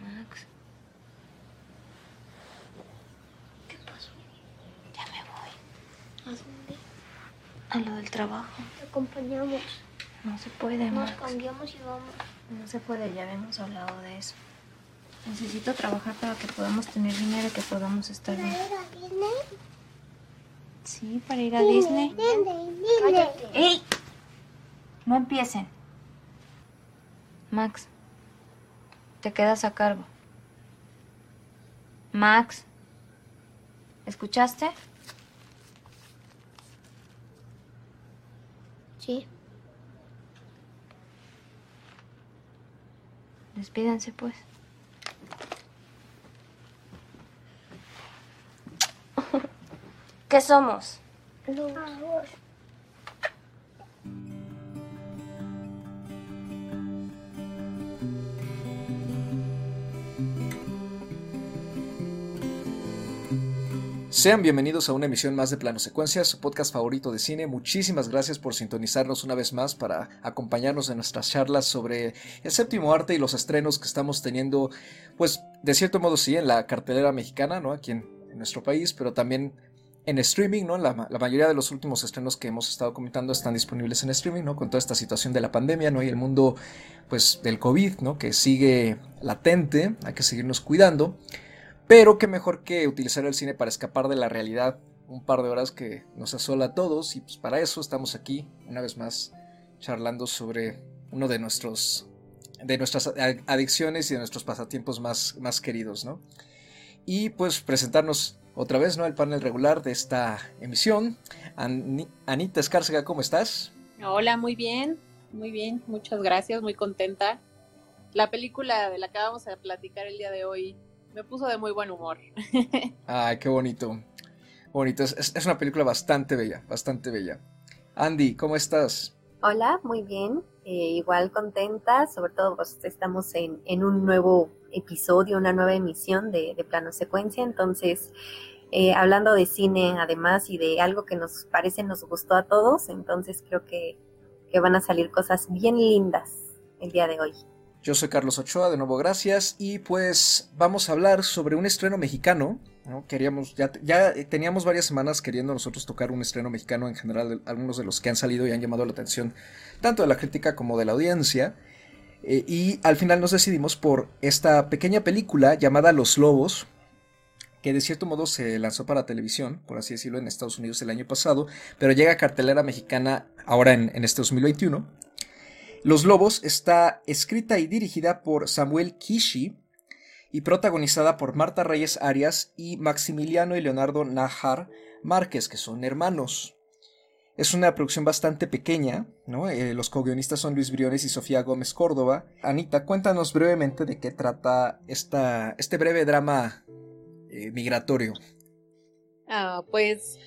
Max. ¿Qué pasó? Ya me voy. ¿A dónde? A lo del trabajo. Te acompañamos. No se puede, Nos Max. cambiamos y vamos. No se puede, ya habíamos hablado de eso. Necesito trabajar para que podamos tener dinero y que podamos estar bien. Sí, para ir a Disney. ¡Ey! No empiecen. Max, te quedas a cargo. Max, ¿escuchaste? Sí. Despídanse, pues. ¿Qué somos? Sean bienvenidos a una emisión más de Plano Secuencia, su podcast favorito de cine. Muchísimas gracias por sintonizarnos una vez más para acompañarnos en nuestras charlas sobre el séptimo arte y los estrenos que estamos teniendo, pues de cierto modo sí, en la cartelera mexicana, ¿no? Aquí en, en nuestro país, pero también en streaming, ¿no? La, la, mayoría de los últimos estrenos que hemos estado comentando están disponibles en streaming, ¿no? Con toda esta situación de la pandemia, ¿no? Y el mundo, pues, del COVID, ¿no? Que sigue latente, hay que seguirnos cuidando. Pero qué mejor que utilizar el cine para escapar de la realidad un par de horas que nos asola a todos y pues para eso estamos aquí una vez más charlando sobre uno de nuestros de nuestras adicciones y de nuestros pasatiempos más, más queridos, ¿no? Y pues presentarnos otra vez, ¿no? El panel regular de esta emisión. An Anita Escárcega, ¿cómo estás? Hola, muy bien, muy bien, muchas gracias, muy contenta. La película de la que vamos a platicar el día de hoy me puso de muy buen humor. Ay, qué bonito. Bonito, es, es, una película bastante bella, bastante bella. Andy, ¿cómo estás? Hola, muy bien. Eh, igual contenta, sobre todo pues estamos en, en, un nuevo episodio, una nueva emisión de, de Plano Secuencia, entonces eh, hablando de cine además y de algo que nos parece nos gustó a todos, entonces creo que, que van a salir cosas bien lindas el día de hoy. Yo soy Carlos Ochoa, de nuevo gracias, y pues vamos a hablar sobre un estreno mexicano. ¿no? Queríamos, ya, ya teníamos varias semanas queriendo nosotros tocar un estreno mexicano en general, algunos de los que han salido y han llamado la atención tanto de la crítica como de la audiencia. Eh, y al final nos decidimos por esta pequeña película llamada Los Lobos, que de cierto modo se lanzó para televisión, por así decirlo, en Estados Unidos el año pasado, pero llega a cartelera mexicana ahora en, en este 2021. Los Lobos está escrita y dirigida por Samuel Kishi y protagonizada por Marta Reyes Arias y Maximiliano y Leonardo Najar Márquez, que son hermanos. Es una producción bastante pequeña, ¿no? Eh, los co-guionistas son Luis Briones y Sofía Gómez Córdoba. Anita, cuéntanos brevemente de qué trata esta, este breve drama eh, migratorio. Ah, pues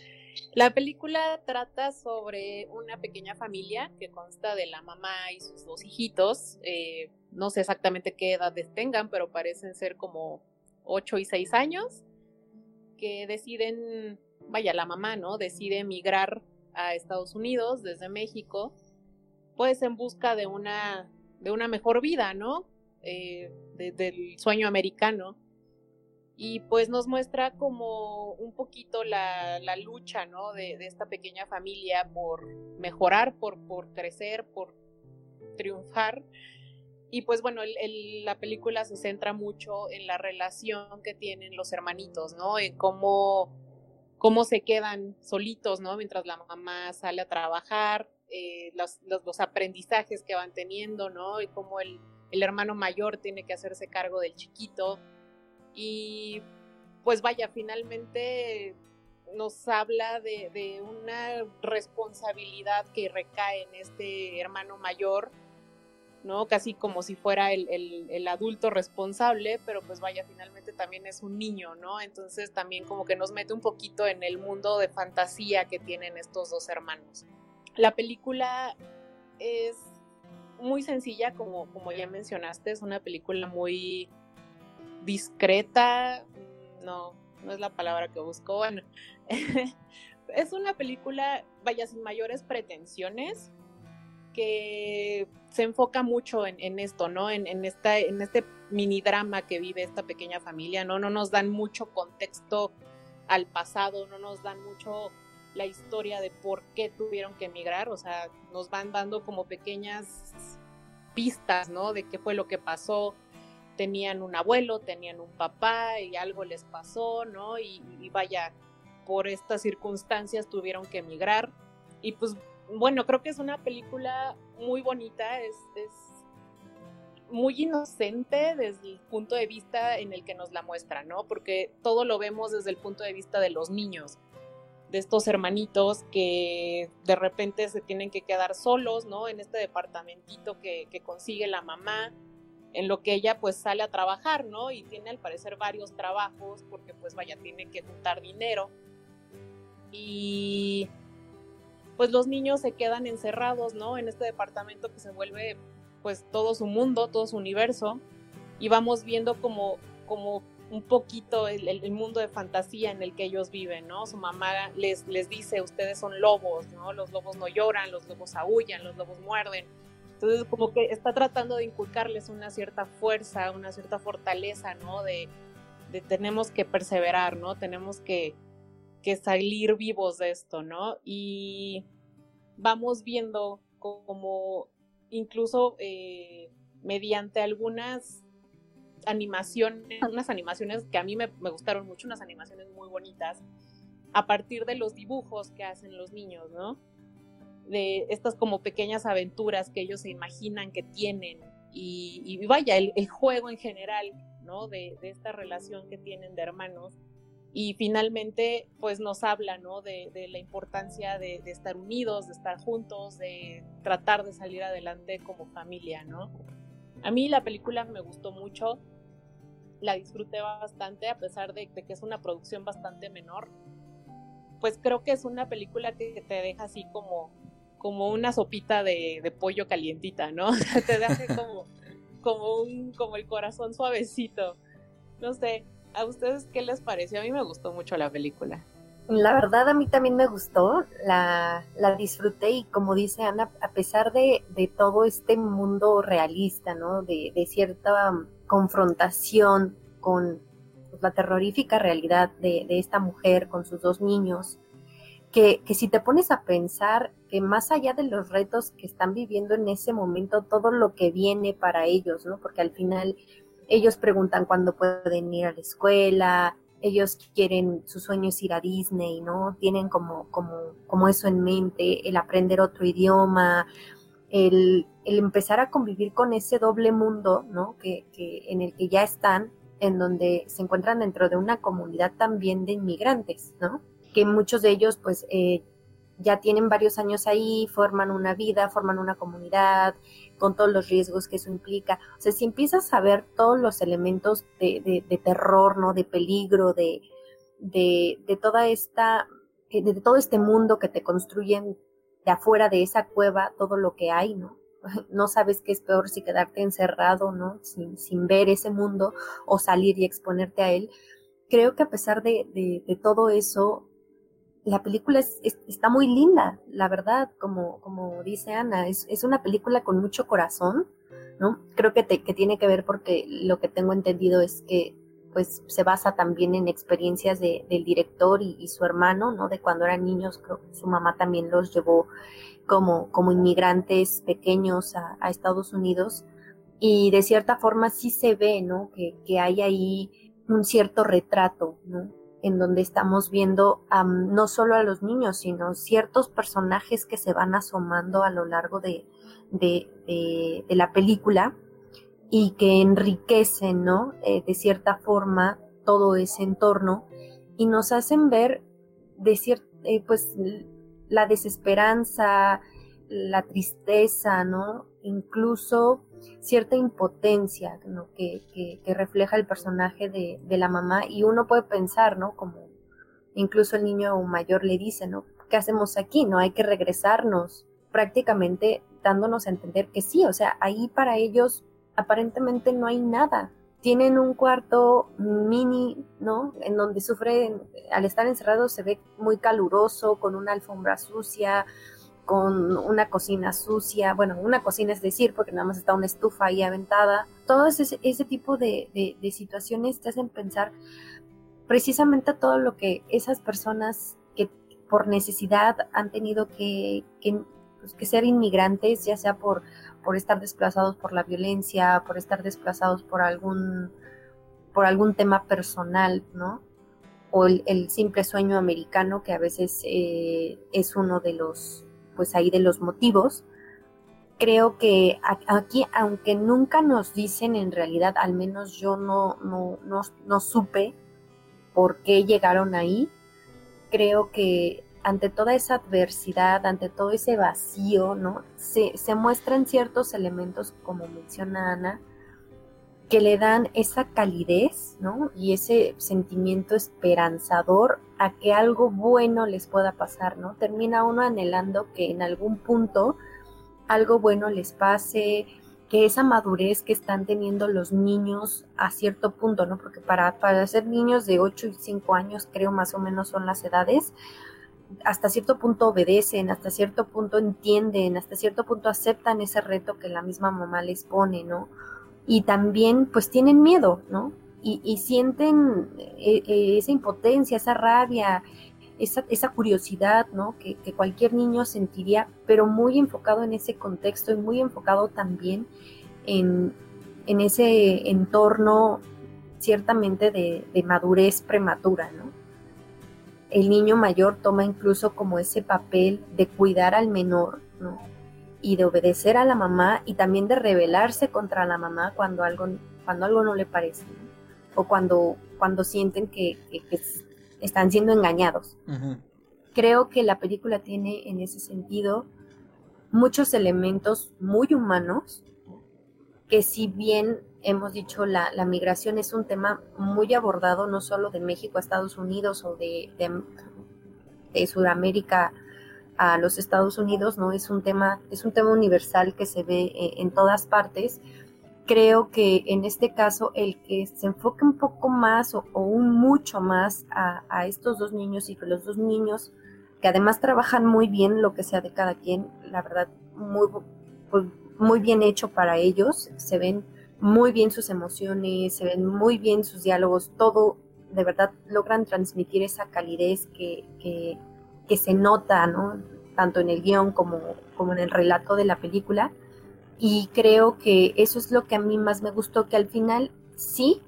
la película trata sobre una pequeña familia que consta de la mamá y sus dos hijitos. Eh, no sé exactamente qué edades tengan, pero parecen ser como 8 y 6 años, que deciden, vaya, la mamá, ¿no? Decide emigrar a Estados Unidos desde México, pues en busca de una, de una mejor vida, ¿no? Eh, de, del sueño americano y pues nos muestra como un poquito la, la lucha, ¿no? De, esta pequeña familia por mejorar, por, por crecer, por triunfar. Y pues bueno, la película se centra mucho en la relación que tienen los hermanitos, ¿no? En cómo, cómo se quedan solitos, ¿no? Mientras la mamá sale a trabajar, eh, los, aprendizajes que van teniendo, ¿no? Y cómo el, hermano mayor tiene que hacerse cargo del chiquito y pues vaya, finalmente nos habla de, una responsabilidad que recae en este hermano mayor, ¿no? Casi como si fuera el, el, adulto responsable, pero pues vaya, finalmente también es un niño, ¿no? Entonces también como que nos mete un poquito en el mundo de fantasía que tienen estos dos hermanos. La película es muy sencilla, como, como ya mencionaste, es una película muy discreta, no, no es la palabra que busco. Bueno, es una película, vaya, sin mayores pretensiones, que se enfoca mucho en, esto, ¿no? En, esta, en este mini drama que vive esta pequeña familia, ¿no? No nos dan mucho contexto al pasado, no nos dan mucho la historia de por qué tuvieron que emigrar, o sea, nos van dando como pequeñas pistas, ¿no? De qué fue lo que pasó. Tenían un abuelo, tenían un papá y algo les pasó, ¿no? Y, y vaya, por estas circunstancias tuvieron que emigrar. Y pues bueno, creo que es una película muy bonita, es, muy inocente desde el punto de vista en el que nos la muestra, ¿no? Porque todo lo vemos desde el punto de vista de los niños, de estos hermanitos que de repente se tienen que quedar solos, ¿no? En este departamentito que, que consigue la mamá, en lo que ella pues sale a trabajar, ¿no? Y tiene al parecer varios trabajos porque pues vaya, tiene que juntar dinero. Y pues los niños se quedan encerrados, ¿no? En este departamento que se vuelve pues todo su mundo, todo su universo, y vamos viendo como, como un poquito el, mundo de fantasía en el que ellos viven, ¿no? Su mamá les, les dice, ustedes son lobos, ¿no? Los lobos no lloran, los lobos aullan, los lobos muerden. Entonces, como que está tratando de inculcarles una cierta fuerza, una cierta fortaleza, ¿no? De, de tenemos que perseverar, ¿no? Tenemos que, que salir vivos de esto, ¿no? Y vamos viendo como incluso eh, mediante algunas animaciones, unas animaciones que a mí me, gustaron mucho, unas animaciones muy bonitas, a partir de los dibujos que hacen los niños, ¿no? De estas como pequeñas aventuras que ellos se imaginan que tienen y, vaya, el, juego en general, ¿no? De, de esta relación que tienen de hermanos y finalmente pues nos habla ¿no? de, la importancia de, estar unidos, de estar juntos, de tratar de salir adelante como familia, ¿no? A mí la película me gustó mucho, la disfruté bastante a pesar de, que es una producción bastante menor, pues creo que es una película que te deja así como, como una sopita de, pollo calientita, ¿no? te deja como, como, un, como el corazón suavecito, no sé, ¿A ustedes qué les pareció? A mí me gustó mucho la película. La verdad a mí también me gustó, la, la disfruté y como dice Ana, a pesar de, de todo este mundo realista, ¿no? De, de cierta confrontación con pues, la terrorífica realidad de, de, esta mujer con sus dos niños, que, que si te pones a pensar que más allá de los retos que están viviendo en ese momento, todo lo que viene para ellos, ¿no? Porque al final ellos preguntan cuándo pueden ir a la escuela, ellos quieren, su sueño es ir a Disney, ¿no? Tienen como, como, como eso en mente, el aprender otro idioma, el, el empezar a convivir con ese doble mundo, ¿no? Que, que, en el que ya están, en donde se encuentran dentro de una comunidad también de inmigrantes, ¿no? Que muchos de ellos, pues, eh, ya tienen varios años ahí, forman una vida, forman una comunidad, con todos los riesgos que eso implica. O sea, si empiezas a ver todos los elementos de, de, terror, ¿no? De peligro, de, de, de toda esta, eh, de todo este mundo que te construyen de afuera de esa cueva, todo lo que hay, ¿no? No sabes qué es peor si quedarte encerrado, ¿no? Sin, sin ver ese mundo o salir y exponerte a él. Creo que a pesar de, de todo eso, la película es, está muy linda, la verdad, como, como dice Ana, es, es una película con mucho corazón, ¿no? Creo que, que tiene que ver porque lo que tengo entendido es que pues se basa también en experiencias de, del director y, su hermano, ¿no? De cuando eran niños, creo que su mamá también los llevó como, como inmigrantes pequeños a, a Estados Unidos y de cierta forma sí se ve, ¿no? Que, que hay ahí un cierto retrato, ¿no? En donde estamos viendo no solo a los niños, sino ciertos personajes que se van asomando a lo largo de, de, la película y que enriquecen, ¿no? Eh, de cierta forma todo ese entorno y nos hacen ver de cierta, eh, pues la desesperanza, la tristeza, ¿no? Incluso cierta impotencia que, refleja el personaje de, de, la mamá y uno puede pensar, ¿no? Como incluso el niño mayor le dice, ¿no? ¿Qué hacemos aquí? ¿No? Hay que regresarnos, prácticamente dándonos a entender que sí, o sea, ahí para ellos aparentemente no hay nada, tienen un cuarto mini, ¿no? En donde sufren, al estar encerrados se ve muy caluroso, con una alfombra sucia, con una cocina sucia, bueno, una cocina es decir, porque nada más está una estufa ahí aventada. Todo ese, ese tipo de, situaciones te hacen pensar precisamente todo lo que esas personas que por necesidad han tenido que, pues, ser inmigrantes, ya sea por por estar desplazados por la violencia, por estar desplazados por algún, por algún tema personal, ¿no? O el, simple sueño americano, que a veces eh, es uno de los, pues ahí de los motivos. Creo que aquí, aunque nunca nos dicen en realidad, al menos yo no, no, no, no supe por qué llegaron ahí, creo que ante toda esa adversidad, ante todo ese vacío, ¿no? Se, muestran ciertos elementos, como menciona Ana, que le dan esa calidez, ¿no? Y ese sentimiento esperanzador a que algo bueno les pueda pasar, ¿no? Termina uno anhelando que en algún punto algo bueno les pase, que esa madurez que están teniendo los niños a cierto punto, ¿no? Porque para, para ser niños de 8 y 5 años, creo más o menos son las edades, hasta cierto punto obedecen, hasta cierto punto entienden, hasta cierto punto aceptan ese reto que la misma mamá les pone, ¿no? Y también pues tienen miedo, ¿no? Y, sienten eh, eh, esa impotencia, esa rabia, esa, esa curiosidad, ¿no? Que, cualquier niño sentiría, pero muy enfocado en ese contexto y muy enfocado también en, ese entorno ciertamente de, de madurez prematura, ¿no? el niño mayor toma incluso como ese papel de cuidar al menor, ¿no? Y de obedecer a la mamá y también de rebelarse contra la mamá cuando algo, cuando algo no le parece, o cuando, cuando sienten que, están siendo engañados. Creo que la película tiene en ese sentido muchos elementos muy humanos que si bien hemos dicho, la, la, migración es un tema muy abordado, no solo de México a Estados Unidos o de, de, Sudamérica a los Estados Unidos, ¿no? Es un tema, es un tema universal que se ve eh, en todas partes. Creo que en este caso el que se enfoque un poco más o, un mucho más a, a, estos dos niños y que los dos niños, que además trabajan muy bien lo que sea de cada quien, la verdad, muy, pues, muy bien hecho para ellos, se ven muy bien sus emociones, se ven muy bien sus diálogos, todo de verdad logran transmitir esa calidez que, que, que se nota, ¿no? Tanto en el guion como, como en el relato de la película. Y creo que eso es lo que a mí más me gustó, que al final sí,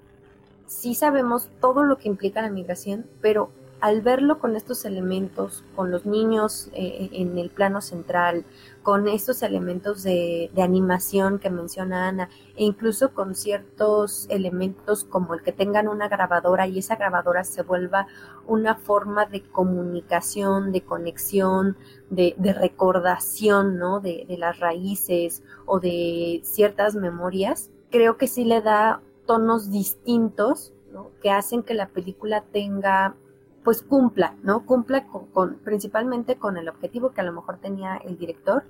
sí sabemos todo lo que implica la migración, pero al verlo con estos elementos, con los niños eh, en el plano central, con estos elementos de, animación que menciona Ana, e incluso con ciertos elementos como el que tengan una grabadora y esa grabadora se vuelva una forma de comunicación, de conexión, de, recordación, ¿no? De, de las raíces o de ciertas memorias, creo que sí le da tonos distintos que hacen que la película tenga pues cumpla, ¿no? Cumpla con, principalmente con el objetivo que a lo mejor tenía el director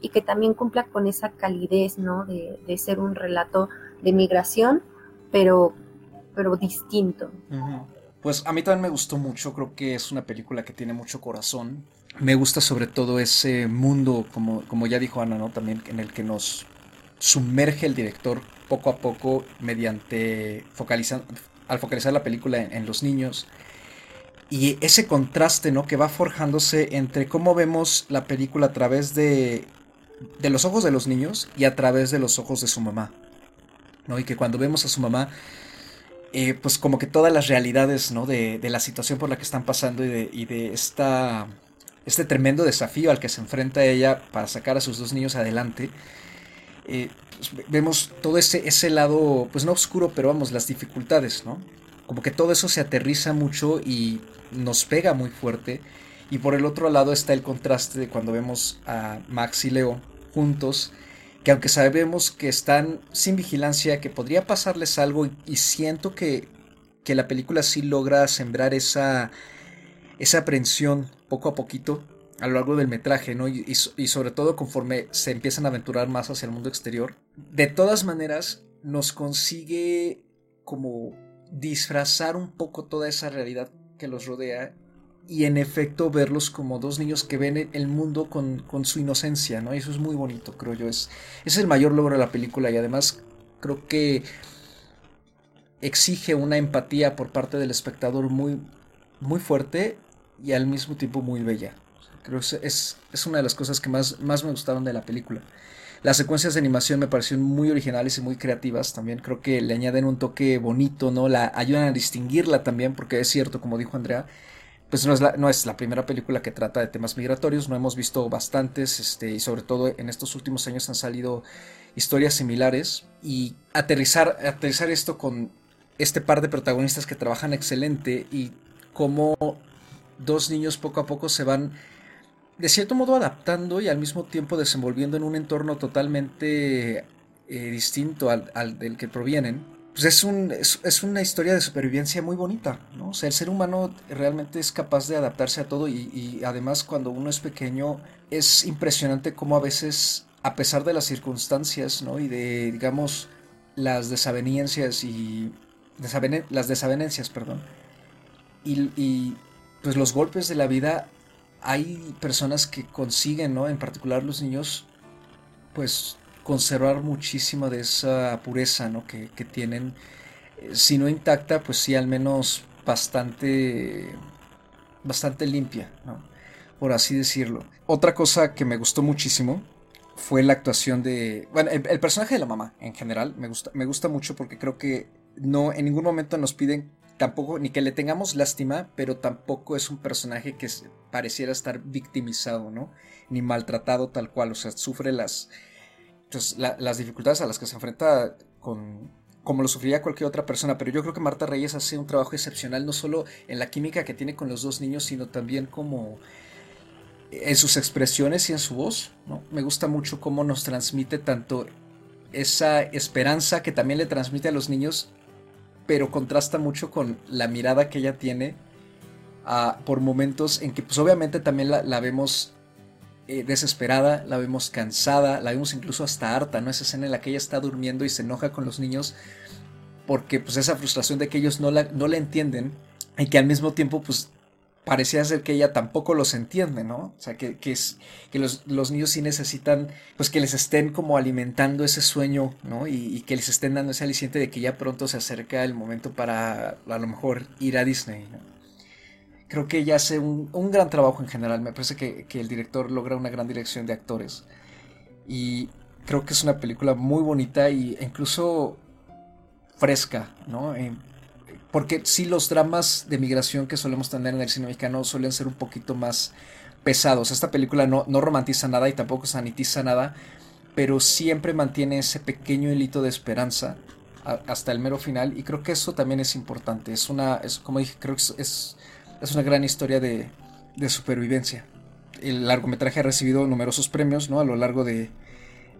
y que también cumpla con esa calidez, ¿no? De, ser un relato de migración, pero, pero distinto. Pues a mí también me gustó mucho, creo que es una película que tiene mucho corazón. Me gusta sobre todo ese mundo, como, como ya dijo Ana, ¿no? También en el que nos sumerge el director poco a poco mediante al focalizar la película en los niños y ese contraste, ¿no? Que va forjándose entre cómo vemos la película a través de, de los ojos de los niños y a través de los ojos de su mamá, ¿no? Y que cuando vemos a su mamá, eh, pues como que todas las realidades, ¿no? De, de, la situación por la que están pasando y de, y de esta, este tremendo desafío al que se enfrenta ella para sacar a sus dos niños adelante, eh, pues vemos todo ese, ese lado, pues no oscuro, pero vamos, las dificultades, ¿no? Como que todo eso se aterriza mucho y nos pega muy fuerte. Y por el otro lado está el contraste de cuando vemos a Max y Leo juntos, que aunque sabemos que están sin vigilancia, que podría pasarles algo, y siento que, que la película sí logra sembrar esa, esa aprensión poco a poquito a lo largo del metraje, ¿no? Y, y, sobre todo conforme se empiezan a aventurar más hacia el mundo exterior. De todas maneras, nos consigue como disfrazar un poco toda esa realidad que los rodea y en efecto verlos como dos niños que ven el mundo con, su inocencia, ¿no? Y eso es muy bonito, creo yo. Es, es el mayor logro de la película y además creo que exige una empatía por parte del espectador muy, muy fuerte y al mismo tiempo muy bella. Creo que es, es una de las cosas que más, más me gustaron de la película. Las secuencias de animación me parecieron muy originales y muy creativas también. Creo que le añaden un toque bonito, ¿no? La ayudan a distinguirla también, porque es cierto, como dijo Andrea, pues no es, la, no es la primera película que trata de temas migratorios, no hemos visto bastantes, este, y sobre todo en estos últimos años han salido historias similares. Y aterrizar, aterrizar esto con este par de protagonistas que trabajan excelente y cómo dos niños poco a poco se van de cierto modo adaptando y al mismo tiempo desenvolviendo en un entorno totalmente eh, distinto al, del que provienen, pues es, un, es, una historia de supervivencia muy bonita, ¿no? O sea, el ser humano realmente es capaz de adaptarse a todo y, además cuando uno es pequeño es impresionante cómo a veces, a pesar de las circunstancias, ¿no? Y de, digamos, las desavenencias y... las desavenencias, perdón. Y pues los golpes de la vida hay personas que consiguen, ¿no? En particular los niños, pues conservar muchísima de esa pureza, ¿no? Que, tienen, eh, si no intacta, pues sí al menos bastante, bastante limpia, ¿no? Por así decirlo. Otra cosa que me gustó muchísimo fue la actuación de, bueno, el, el personaje de la mamá en general me gusta, me gusta mucho porque creo que no, en ningún momento nos piden tampoco, ni que le tengamos lástima, pero tampoco es un personaje que pareciera estar victimizado, ¿no? Ni maltratado tal cual, o sea, sufre las, pues, las dificultades a las que se enfrenta con, como lo sufriría cualquier otra persona, pero yo creo que Marta Reyes hace un trabajo excepcional, no solo en la química que tiene con los dos niños, sino también como en sus expresiones y en su voz, ¿no? Me gusta mucho cómo nos transmite tanto esa esperanza que también le transmite a los niños pero contrasta mucho con la mirada que ella tiene ah, por momentos en que pues obviamente también la, vemos eh, desesperada, la vemos cansada, la vemos incluso hasta harta, ¿no? Esa escena en la que ella está durmiendo y se enoja con los niños porque pues esa frustración de que ellos no la, no la entienden y que al mismo tiempo pues parecía ser que ella tampoco los entiende, ¿no? O sea, que, es, que los, niños sí necesitan, pues que les estén como alimentando ese sueño, ¿no? Y, que les estén dando ese aliciente de que ya pronto se acerca el momento para a lo mejor ir a Disney, ¿no? Creo que ella hace un, gran trabajo en general, me parece que, el director logra una gran dirección de actores. Y creo que es una película muy bonita e incluso fresca, ¿no? Porque sí los dramas de migración que solemos tener en el cine mexicano suelen ser un poquito más pesados. Esta película no, no romantiza nada y tampoco sanitiza nada, pero siempre mantiene ese pequeño hilito de esperanza hasta el mero final y creo que eso también es importante. Es una, es, como dije, creo que es, es una gran historia de, de supervivencia. El largometraje ha recibido numerosos premios ¿no? a lo largo de,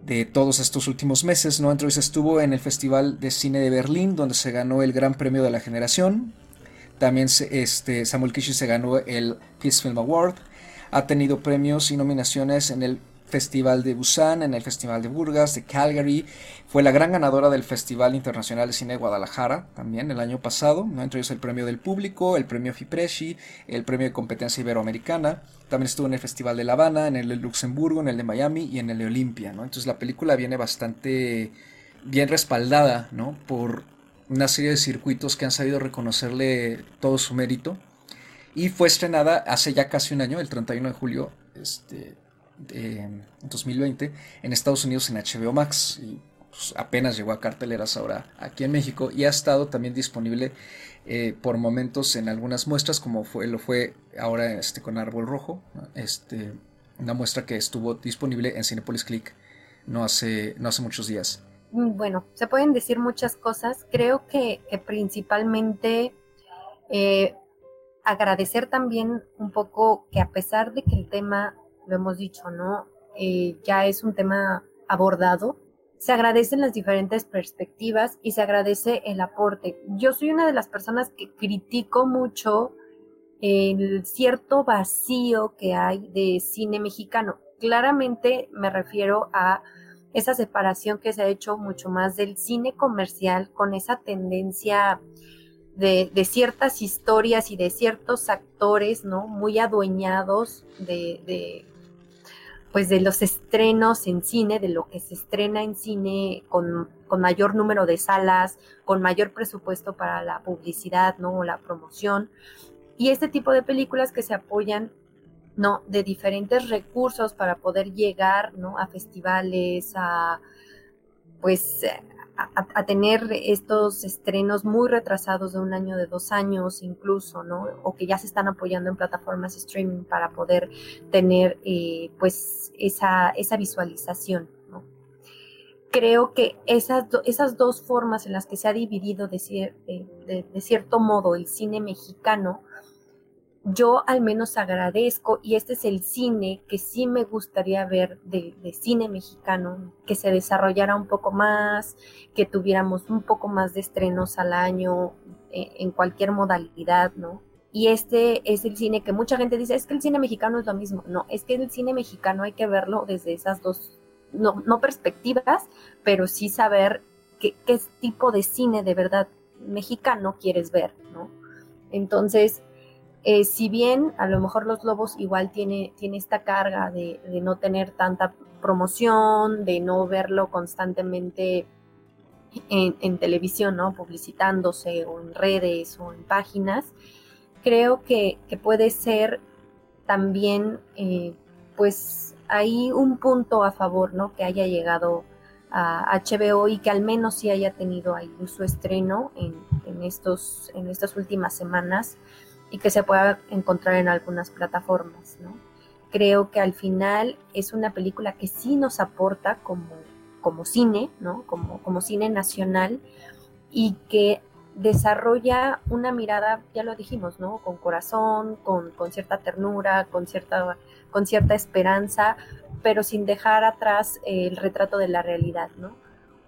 de todos estos últimos meses. ¿no? Entonces estuvo en el Festival de Cine de Berlín, donde se ganó el Gran Premio de la Generación. También este, Samuel Kishi se ganó el Peace Film Award. Ha tenido premios y nominaciones en el Festival de Busan, en el Festival de Burgas, de Calgary. Fue la gran ganadora del Festival Internacional de Cine de Guadalajara también el año pasado, ¿no? entre ellos el premio del público, el premio Fipresci, el premio de competencia iberoamericana. También estuvo en el Festival de La Habana, en el de Luxemburgo, en el de Miami y en el de Olimpia. ¿no? Entonces la película viene bastante bien respaldada ¿no? por una serie de circuitos que han sabido reconocerle todo su mérito. Y fue estrenada hace ya casi un año, el 31 de julio, este, en 2020 en Estados Unidos en HBO Max y pues, apenas llegó a carteleras ahora aquí en México y ha estado también disponible eh, por momentos en algunas muestras como fue lo fue ahora este con Árbol Rojo este una muestra que estuvo disponible en Cinepolis Click no hace no hace muchos días. Mm, bueno se pueden decir muchas cosas. Creo que, principalmente eh, agradecer también un poco que a pesar de que el tema lo hemos dicho, ¿no? Eh, ya es un tema abordado. Se agradecen las diferentes perspectivas y se agradece el aporte. Yo soy una de las personas que critico mucho el cierto vacío que hay de cine mexicano. Claramente me refiero a esa separación que se ha hecho mucho más del cine comercial con esa tendencia de, ciertas historias y de ciertos actores, ¿no? Muy adueñados de, pues de los estrenos en cine, de lo que se estrena en cine con, mayor número de salas, con mayor presupuesto para la publicidad, ¿no? O la promoción. Y este tipo de películas que se apoyan ¿no? De diferentes recursos para poder llegar, ¿no? A festivales, a, pues, a, tener estos estrenos muy retrasados de un año, de dos años incluso, ¿no? O que ya se están apoyando en plataformas streaming para poder tener, eh, pues, esa, esa visualización. Creo que esas, esas dos formas en las que se ha dividido de cierto modo el cine mexicano, yo al menos agradezco, y este es el cine que sí me gustaría ver de, cine mexicano, que se desarrollara un poco más, que tuviéramos un poco más de estrenos al año eh, en cualquier modalidad, ¿no? Y este es el cine que mucha gente dice, es que el cine mexicano es lo mismo. No, es que el cine mexicano hay que verlo desde esas dos, no, no perspectivas, pero sí saber qué, qué tipo de cine de verdad mexicano quieres ver, ¿no? Entonces, eh, si bien a lo mejor los lobos igual tiene, tiene esta carga de, no tener tanta promoción, de no verlo constantemente en, televisión, ¿no? Publicitándose o en redes o en páginas, creo que, puede ser también, eh, pues, hay un punto a favor, ¿no? Que haya llegado a HBO y que al menos sí haya tenido ahí su estreno en, en, estos, en estas últimas semanas y que se pueda encontrar en algunas plataformas, ¿no? Creo que al final es una película que sí nos aporta como, como cine, ¿no? Como, como cine nacional y que desarrolla una mirada, ya lo dijimos, ¿no? Con corazón, con, con cierta ternura, con cierta, con cierta esperanza, pero sin dejar atrás el retrato de la realidad, ¿no?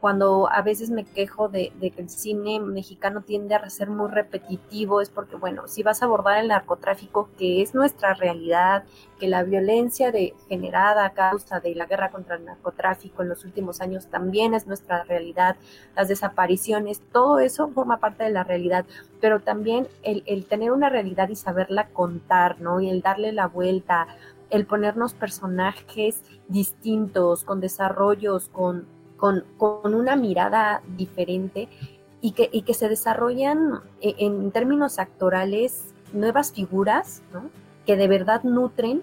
Cuando a veces me quejo de, que el cine mexicano tiende a ser muy repetitivo, es porque, bueno, si vas a abordar el narcotráfico, que es nuestra realidad, que la violencia de, generada a causa de la guerra contra el narcotráfico en los últimos años también es nuestra realidad, las desapariciones, todo eso forma parte de la realidad, pero también el, el tener una realidad y saberla contar, ¿no? Y el darle la vuelta, el ponernos personajes distintos, con desarrollos, con con, una mirada diferente y que, que se desarrollan e, en, términos actorales nuevas figuras que de verdad nutren.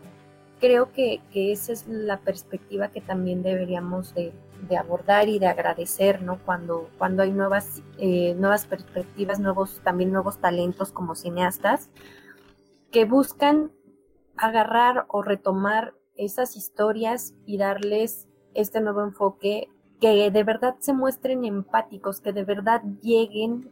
Creo que, esa es la perspectiva que también deberíamos de, abordar y de agradecer, ¿no? Cuando, cuando hay nuevas, eh, nuevas perspectivas, nuevos, también nuevos talentos como cineastas, que buscan agarrar o retomar esas historias y darles este nuevo enfoque que de verdad se muestren empáticos, que de verdad lleguen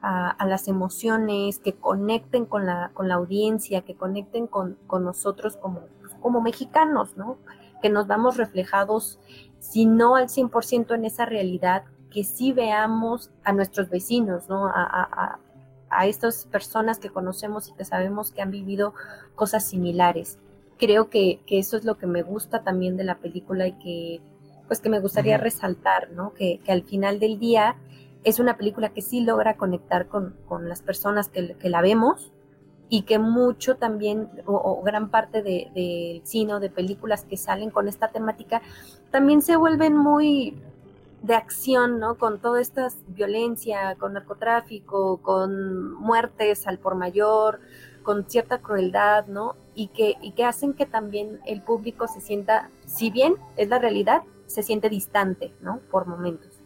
a, las emociones, que conecten con la, con la audiencia, que conecten con, nosotros como, como mexicanos, ¿no? Que nos vamos reflejados, si no al 100% en esa realidad, que sí veamos a nuestros vecinos, ¿no? A, a estas personas que conocemos y que sabemos que han vivido cosas similares. Creo que, que eso es lo que me gusta también de la película y que pues que me gustaría resaltar, ¿no? Que, al final del día es una película que sí logra conectar con, las personas que, la vemos y que mucho también, o, gran parte del de cine o de películas que salen con esta temática, también se vuelven muy de acción, ¿no? Con toda esta violencia, con narcotráfico, con muertes al por mayor, con cierta crueldad, ¿no? Y que, y que hacen que también el público se sienta, si bien es la realidad, se siente distante, ¿no? Por momentos.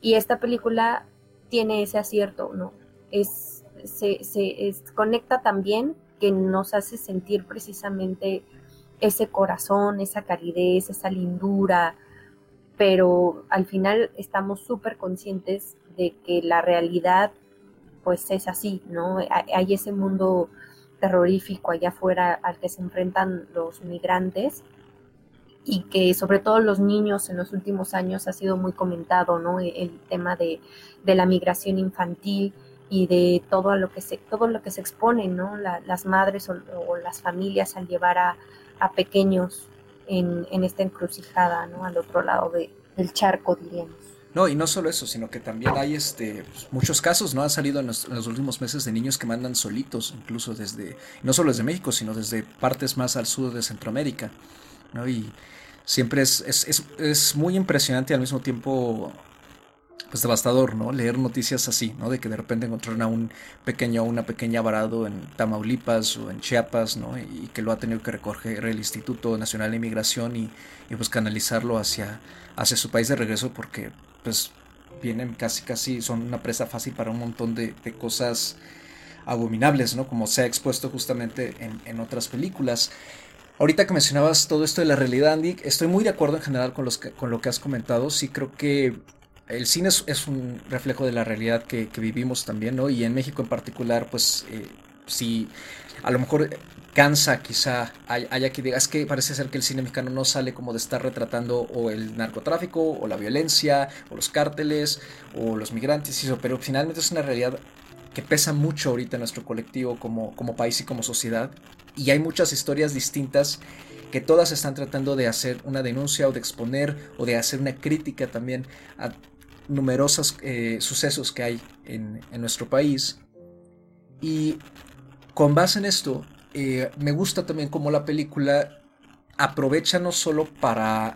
Y esta película tiene ese acierto, ¿no? Es, se, se conecta también que nos hace sentir precisamente ese corazón, esa caridez, esa lindura, pero al final estamos súper conscientes de que la realidad pues es así, ¿no? Hay ese mundo terrorífico allá afuera al que se enfrentan los migrantes y que sobre todo los niños en los últimos años ha sido muy comentado, ¿no? E, el, tema de, la migración infantil y de todo lo que se, todo lo que se expone, ¿no? las madres o, las familias al llevar a, pequeños en, en esta encrucijada, ¿no? Al otro lado de, del charco, diríamos. No, y no solo eso, sino que también hay este pues, muchos casos, ¿no? Han salido en los, en los, últimos meses de niños que mandan solitos, incluso desde, no solo desde México, sino desde partes más al sur de Centroamérica, ¿no? Y siempre es, es, es, es muy impresionante y al mismo tiempo pues devastador, ¿no? Leer noticias así, ¿no? De que de repente encontraron a un pequeño o una pequeña varado en Tamaulipas o en Chiapas, ¿no? Y que lo ha tenido que recoger el Instituto Nacional de Inmigración y, y pues canalizarlo hacia, hacia su país de regreso porque pues vienen casi casi, son una presa fácil para un montón de, de cosas abominables, ¿no? Como se ha expuesto justamente en, en otras películas. Ahorita que mencionabas todo esto de la realidad, Andy, estoy muy de acuerdo en general con, los que, con lo que has comentado. Sí creo que el cine es, es, un reflejo de la realidad que, que, vivimos también, ¿no? Y en México en particular, pues eh, sí, a lo mejor cansa quizá haya que digas que parece ser que el cine mexicano no sale como de estar retratando o el narcotráfico o la violencia o los cárteles o los migrantes, eso, pero finalmente es una realidad que pesa mucho ahorita en nuestro colectivo como, como país y como sociedad y hay muchas historias distintas que todas están tratando de hacer una denuncia o de exponer o de hacer una crítica también a numerosos eh, sucesos que hay en, en, nuestro país. Y con base en esto, eh, me gusta también cómo la película aprovecha no solo para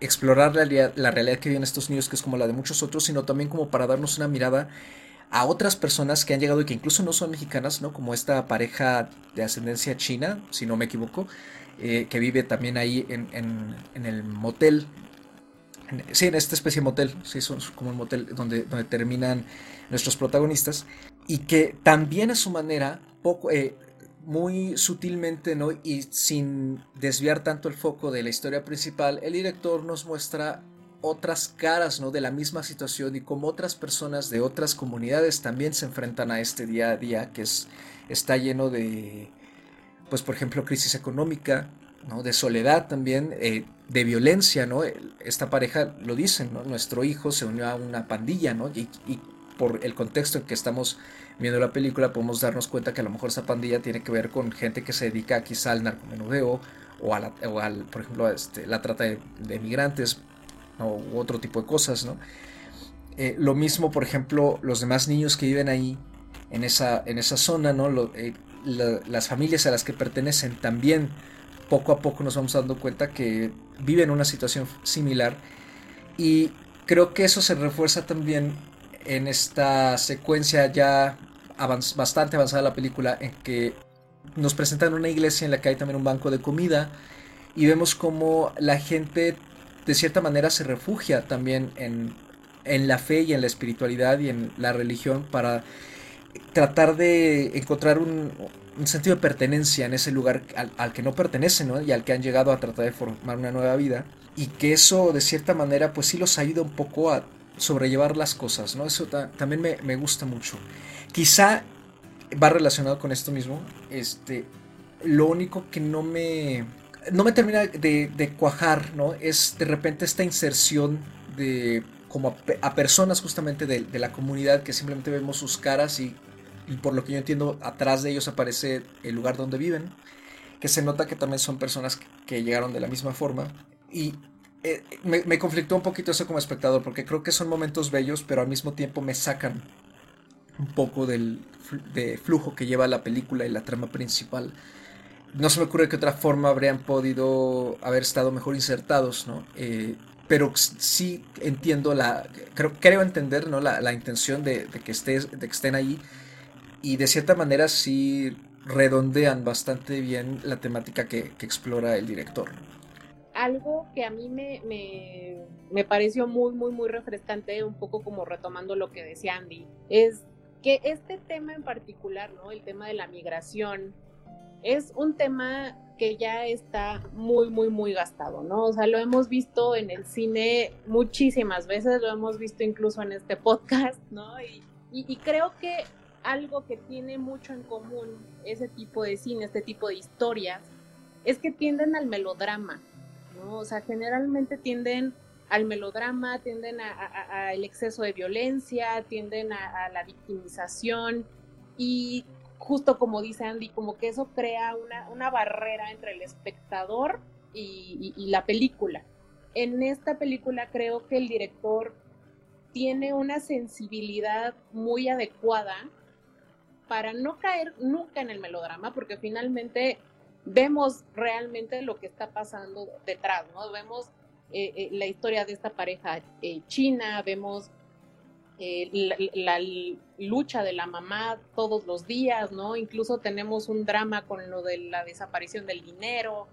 explorar la, la realidad que viven estos niños, que es como la de muchos otros, sino también como para darnos una mirada a otras personas que han llegado y que incluso no son mexicanas, ¿no? Como esta pareja de ascendencia china, si no me equivoco, eh, que vive también ahí en, en, el motel. Sí, en esta especie de motel, sí, son como un motel donde, donde terminan nuestros protagonistas. Y que también a su manera, poco, eh, muy sutilmente, ¿no? Y sin desviar tanto el foco de la historia principal, el director nos muestra otras caras ¿no? de la misma situación y como otras personas de otras comunidades también se enfrentan a este día a día que es, está lleno de, pues por ejemplo, crisis económica, ¿no? de soledad también, eh, de violencia, ¿no? Esta pareja lo dicen, ¿no? Nuestro hijo se unió a una pandilla, ¿no? Y, y, por el contexto en que estamos viendo la película podemos darnos cuenta que a lo mejor esa pandilla tiene que ver con gente que se dedica quizá al narcomenudeo o, a la, o al, por ejemplo, a este, la trata de, de migrantes, u otro tipo de cosas, ¿no? Eh, lo mismo, por ejemplo, los demás niños que viven ahí, en esa, en esa zona, ¿no? Eh, la, las familias a las que pertenecen también, poco a poco nos vamos dando cuenta que viven una situación similar y creo que eso se refuerza también en esta secuencia ya bastante avanzada de la película en que nos presentan una iglesia en la que hay también un banco de comida y vemos como la gente de cierta manera se refugia también en, en, la fe y en la espiritualidad y en la religión para tratar de encontrar un, un sentido de pertenencia en ese lugar al, al que no pertenecen ¿no? y al que han llegado a tratar de formar una nueva vida y que eso de cierta manera pues sí los ayuda un poco a sobrellevar las cosas, ¿no? Eso ta también me, me, gusta mucho. Quizá va relacionado con esto mismo, este, lo único que no me no me termina de, cuajar, ¿no? Es de repente esta inserción de como a, personas justamente de, la comunidad que simplemente vemos sus caras y, por lo que yo entiendo atrás de ellos aparece el lugar donde viven, que se nota que también son personas que, llegaron de la misma forma y eh, me, me, conflictó un poquito eso como espectador porque creo que son momentos bellos pero al mismo tiempo me sacan un poco del de flujo que lleva la película y la trama principal no se me ocurre que otra forma habrían podido haber estado mejor insertados, ¿no? Eh, pero sí entiendo la, creo, creo entender, ¿no? La, la intención de, que estés, de que estén ahí y de cierta manera sí redondean bastante bien la temática que, que explora el director. Algo que a mí me, me, me pareció muy, muy, muy refrescante, un poco como retomando lo que decía Andy, es que este tema en particular, ¿no? El tema de la migración, es un tema que ya está muy, muy, muy gastado, ¿no? O sea, lo hemos visto en el cine muchísimas veces, lo hemos visto incluso en este podcast, ¿no? Y, y, creo que algo que tiene mucho en común ese tipo de cine, este tipo de historias, es que tienden al melodrama, ¿no? O sea, generalmente tienden al melodrama, tienden al exceso de violencia, tienden a, a la victimización y justo como dice Andy, como que eso crea una, una barrera entre el espectador y, la película. En esta película creo que el director tiene una sensibilidad muy adecuada para no caer nunca en el melodrama, porque finalmente vemos realmente lo que está pasando detrás, ¿no? Vemos eh, eh, la historia de esta pareja eh, china, vemos la, la, lucha de la mamá todos los días, ¿no? Incluso tenemos un drama con lo de la desaparición del dinero,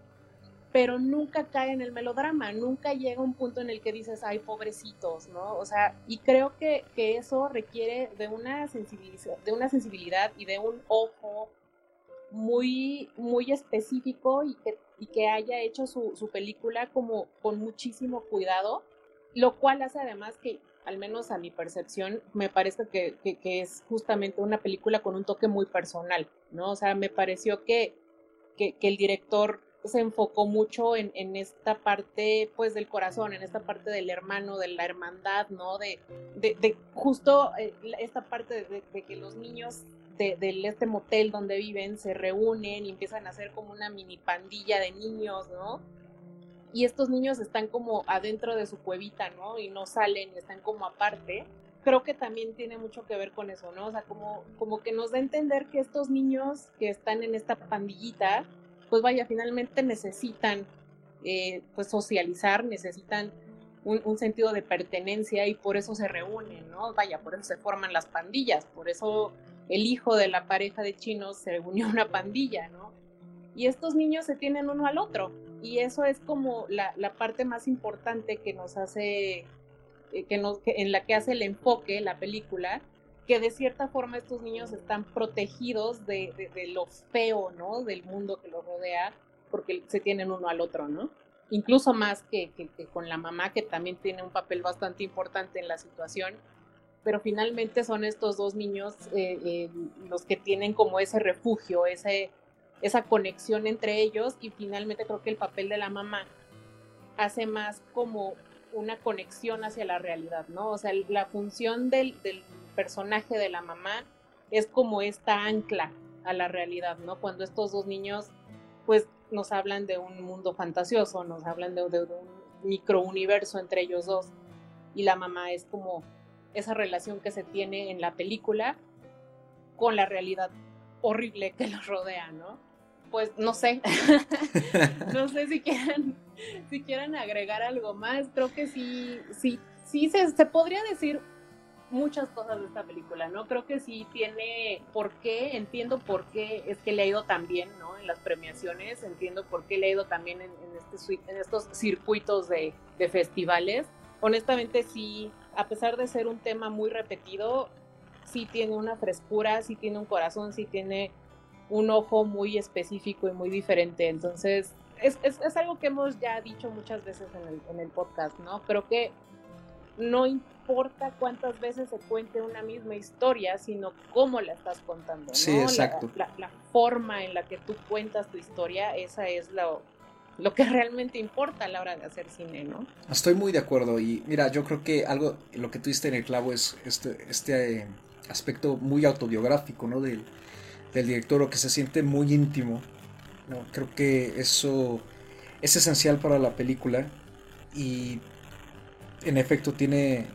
pero nunca cae en el melodrama, nunca llega un punto en el que dices, ay, pobrecitos, ¿no? O sea, y creo que, que eso requiere de una, de una sensibilidad y de un ojo muy, muy específico y que, y que haya hecho su, su película como con muchísimo cuidado, lo cual hace además que, al menos a mi percepción, me parece que, que, que es justamente una película con un toque muy personal, ¿no? O sea, me pareció que, que, el director se enfocó mucho en, en, esta parte, pues, del corazón, en esta parte del hermano, de la hermandad, ¿no? De, de, de justo eh, esta parte de, de, que los niños de, de, este motel donde viven se reúnen y empiezan a hacer como una mini pandilla de niños, ¿no? Y estos niños están como adentro de su cuevita, ¿no? Y no salen, están como aparte. Creo que también tiene mucho que ver con eso, ¿no? O sea, como, como que nos da a entender que estos niños que están en esta pandillita, pues vaya, finalmente necesitan eh, pues socializar, necesitan un, un, sentido de pertenencia y por eso se reúnen, ¿no? Vaya, por eso se forman las pandillas, por eso el hijo de la pareja de chinos se unió a una pandilla, ¿no? Y estos niños se tienen uno al otro y eso es como la, la parte más importante que nos hace, eh, que nos, que, en la que hace el enfoque la película, que de cierta forma estos niños están protegidos de, de, lo feo, ¿no? Del mundo que los rodea, porque se tienen uno al otro, ¿no? Incluso más que, que, que, con la mamá, que también tiene un papel bastante importante en la situación, pero finalmente son estos dos niños eh, eh, los que tienen como ese refugio, ese, esa conexión entre ellos, y finalmente creo que el papel de la mamá hace más como una conexión hacia la realidad, ¿no? O sea, la función del, personaje de la mamá es como esta ancla a la realidad, ¿no? Cuando estos dos niños, pues, nos hablan de un mundo fantasioso, nos hablan de, de, de un microuniverso entre ellos dos, y la mamá es como esa relación que se tiene en la película con la realidad horrible que los rodea, ¿no? Pues no sé, no sé si quieran, si quieran agregar algo más, creo que sí, sí, sí se, se podría decir muchas cosas de esta película, ¿no? Creo que sí tiene por qué, entiendo por qué es que le ha ido tan bien, ¿no? En las premiaciones, entiendo por qué le ha ido también en, en, este, en estos circuitos de, de, festivales. Honestamente sí, a pesar de ser un tema muy repetido, sí tiene una frescura, sí tiene un corazón, sí tiene un ojo muy específico y muy diferente. Entonces, es, es, es algo que hemos ya dicho muchas veces en el, en el podcast, ¿no? Creo que no importa cuántas veces se cuente una misma historia, sino cómo la estás contando. ¿no? Sí, exacto. La, la, la, forma en la que tú cuentas tu historia, esa es lo, lo que realmente importa a la hora de hacer cine, ¿no? Estoy muy de acuerdo y mira, yo creo que algo, lo que tuviste en el clavo es este, este eh, aspecto muy autobiográfico, ¿no? Del, director o que se siente muy íntimo. ¿no? Creo que eso es esencial para la película y en efecto tiene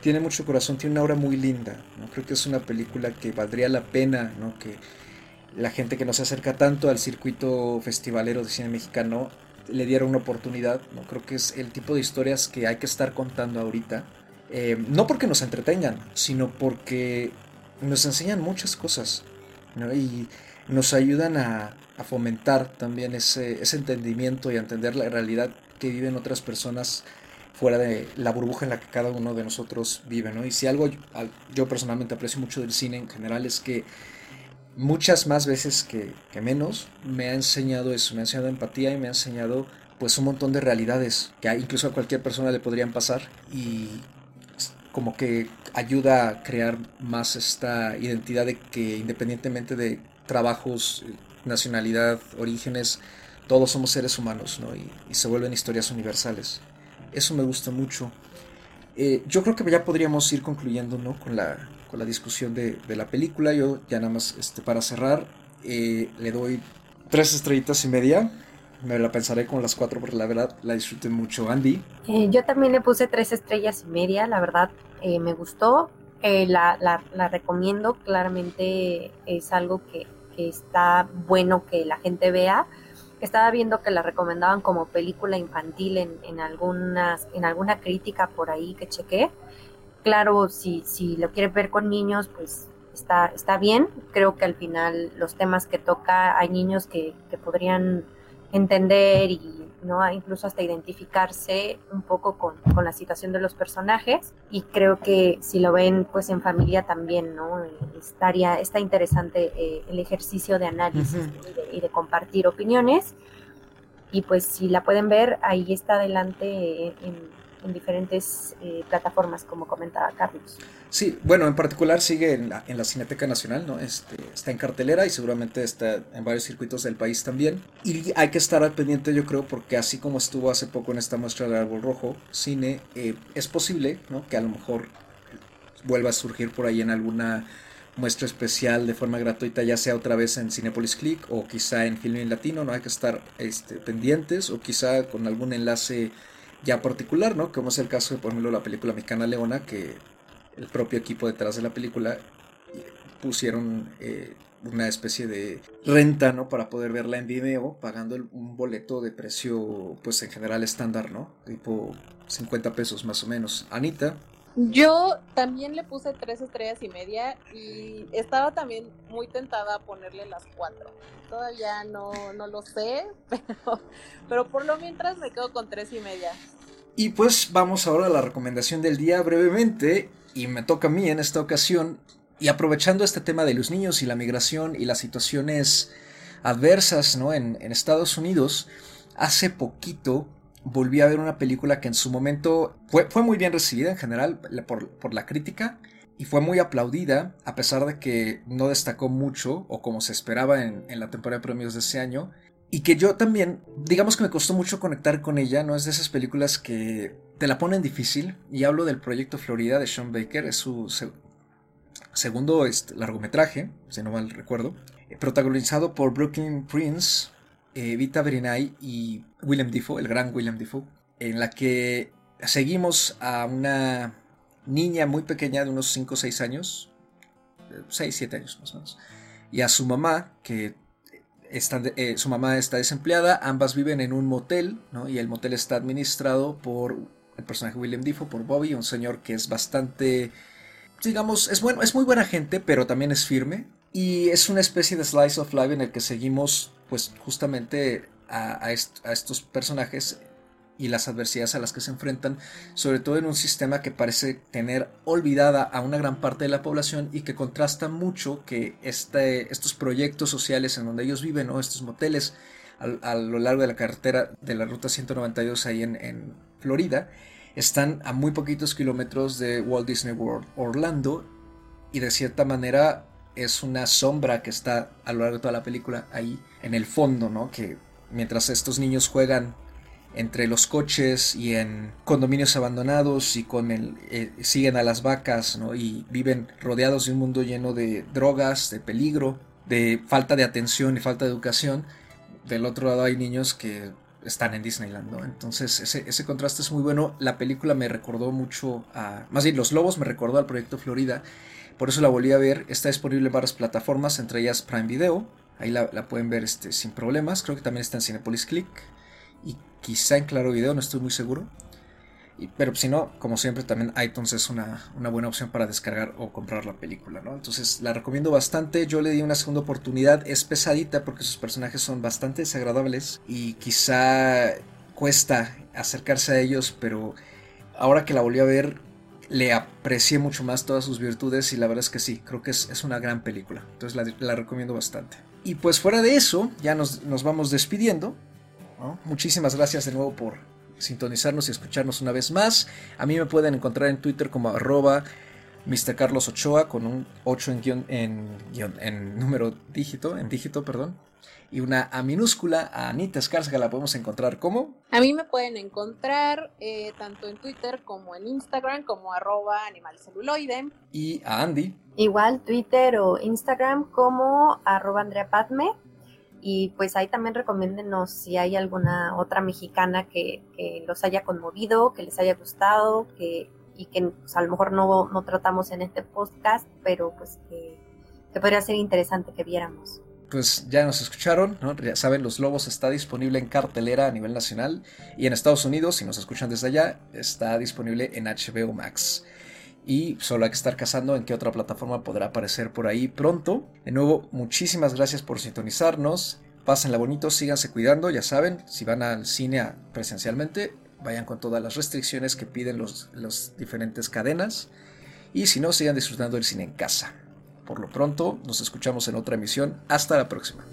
tiene mucho corazón, tiene una obra muy linda. ¿no? Creo que es una película que valdría la pena ¿no? que la gente que no se acerca tanto al circuito festivalero de cine mexicano le diera una oportunidad. ¿no? Creo que es el tipo de historias que hay que estar contando ahorita. Eh, no porque nos entretengan, sino porque nos enseñan muchas cosas ¿no? y nos ayudan a, fomentar también ese, ese entendimiento y a entender la realidad que viven otras personas fuera de la burbuja en la que cada uno de nosotros vive, ¿no? Y si algo yo personalmente aprecio mucho del cine en general es que muchas más veces que, que, menos me ha enseñado eso, me ha enseñado empatía y me ha enseñado pues un montón de realidades que incluso a cualquier persona le podrían pasar y como que ayuda a crear más esta identidad de que independientemente de trabajos, nacionalidad, orígenes, todos somos seres humanos, ¿no? Y, y se vuelven historias universales. Eso me gusta mucho. Eh, yo creo que ya podríamos ir concluyendo ¿no? con, la, con la discusión de, de, la película. Yo ya nada más este, para cerrar eh, le doy tres estrellitas y media. me la pensaré con las cuatro porque la verdad la disfruté mucho. Andy. Eh, yo también le puse tres estrellas y media, la verdad eh, me gustó, eh, la, la, la, recomiendo, claramente es algo que, que, está bueno que la gente vea. Estaba viendo que la recomendaban como película infantil en, en, algunas, en alguna crítica por ahí que chequé. Claro, si, si lo quiere ver con niños, pues está, está bien. Creo que al final los temas que toca, hay niños que, que podrían entender y ¿no? incluso hasta identificarse un poco con, con, la situación de los personajes y creo que si lo ven pues en familia también no estaría está interesante eh, el ejercicio de análisis uh -huh. y, de, y, de, compartir opiniones y pues si la pueden ver ahí está adelante en, en diferentes eh, plataformas, como comentaba Carlos. Sí, bueno, en particular sigue en la, en la Cineteca Nacional, ¿no? Este, está en cartelera y seguramente está en varios circuitos del país también. Y hay que estar al pendiente, yo creo, porque así como estuvo hace poco en esta muestra del Árbol Rojo, cine, eh, es posible, ¿no? Que a lo mejor vuelva a surgir por ahí en alguna muestra especial de forma gratuita, ya sea otra vez en Cinepolis Click o quizá en Filming Latino, ¿no? Hay que estar este, pendientes o quizá con algún enlace ya particular, ¿no? Como es el caso de, por ejemplo, la película mexicana Leona, que el propio equipo detrás de la película pusieron eh, una especie de renta, ¿no? Para poder verla en Vimeo, pagando un boleto de precio, pues en general estándar, ¿no? Tipo 50 pesos más o menos. Anita. Yo también le puse tres estrellas y media y estaba también muy tentada a ponerle las cuatro. Todavía no, no lo sé, pero, pero por lo mientras me quedo con tres y media. Y pues vamos ahora a la recomendación del día brevemente y me toca a mí en esta ocasión y aprovechando este tema de los niños y la migración y las situaciones adversas ¿no? en, en Estados Unidos, hace poquito volví a ver una película que en su momento fue, fue muy bien recibida en general por, por, la crítica y fue muy aplaudida a pesar de que no destacó mucho o como se esperaba en, en, la temporada de premios de ese año y que yo también digamos que me costó mucho conectar con ella no es de esas películas que te la ponen difícil y hablo del proyecto Florida de Sean Baker es su se segundo este, largometraje si no mal recuerdo protagonizado por Brooklyn Prince eh, Vita Brinay y Willem Dafoe, el gran Willem Dafoe, en la que seguimos a una niña muy pequeña de unos 5 o 6 años, 6, 7 años más o menos, y a su mamá, que está, eh, su mamá está desempleada, ambas viven en un motel, ¿no? y el motel está administrado por el personaje Willem Dafoe, por Bobby, un señor que es bastante, digamos, es, bueno, es muy buena gente, pero también es firme, y es una especie de slice of life en el que seguimos pues justamente a, a, est a, estos personajes y las adversidades a las que se enfrentan, sobre todo en un sistema que parece tener olvidada a una gran parte de la población y que contrasta mucho que este, estos proyectos sociales en donde ellos viven, o estos moteles a, lo largo de la carretera de la ruta 192 ahí en Florida, están a muy poquitos kilómetros de Walt Disney World Orlando y de cierta manera es una sombra que está a lo largo de toda la película ahí en el fondo, ¿no? Que mientras estos niños juegan entre los coches y en condominios abandonados y con el eh, siguen a las vacas, ¿no? Y viven rodeados de un mundo lleno de drogas, de peligro, de falta de atención y falta de educación. Del otro lado hay niños que están en Disneyland, ¿no? Entonces ese, ese contraste es muy bueno. La película me recordó mucho a... Más bien, Los Lobos me recordó al Proyecto Florida por eso la volví a ver. Está disponible en varias plataformas, entre ellas Prime Video. Ahí la, pueden ver este, sin problemas. Creo que también está en Cinepolis Click. Y quizá en Claro Video, no estoy muy seguro. Pero si no, como siempre, también iTunes es una, una, buena opción para descargar o comprar la película, ¿no? Entonces la recomiendo bastante. Yo le di una segunda oportunidad. Es pesadita porque sus personajes son bastante desagradables y quizá cuesta acercarse a ellos, pero ahora que la volví a ver, le aprecié mucho más todas sus virtudes y la verdad es que sí, creo que es, es una gran película. Entonces la, la, recomiendo bastante. Y pues fuera de eso, ya nos, nos vamos despidiendo. Muchísimas gracias de nuevo por sintonizarnos y escucharnos una vez más. A mí me pueden encontrar en Twitter como arroba Mr. Carlos Ochoa con un 8 en, guion, en, guion, en número dígito, en dígito, perdón y una A minúscula. A Anita Escárcega la podemos encontrar como. A mí me pueden encontrar eh, tanto en Twitter como en Instagram como arroba animalceluloide. Y a Andy. Igual Twitter o Instagram como arroba Andrea Padme. Y pues ahí también recomiéndenos si hay alguna otra mexicana que, que los haya conmovido, que les haya gustado, que, y que pues, a lo mejor no, no tratamos en este podcast, pero pues que, que podría ser interesante que viéramos pues ya nos escucharon. Ya saben, Los Lobos está disponible en cartelera a nivel nacional y en Estados Unidos, si nos escuchan desde allá, está disponible en HBO Max. Y solo hay que estar cazando en qué otra plataforma podrá aparecer por ahí pronto. De nuevo, muchísimas gracias por sintonizarnos. Pásenla bonito, síganse cuidando, ya saben, si van al cine presencialmente, vayan con todas las restricciones que piden los, los diferentes cadenas. Y si no, sigan disfrutando del cine en casa. Por lo pronto, nos escuchamos en otra emisión. Hasta la próxima.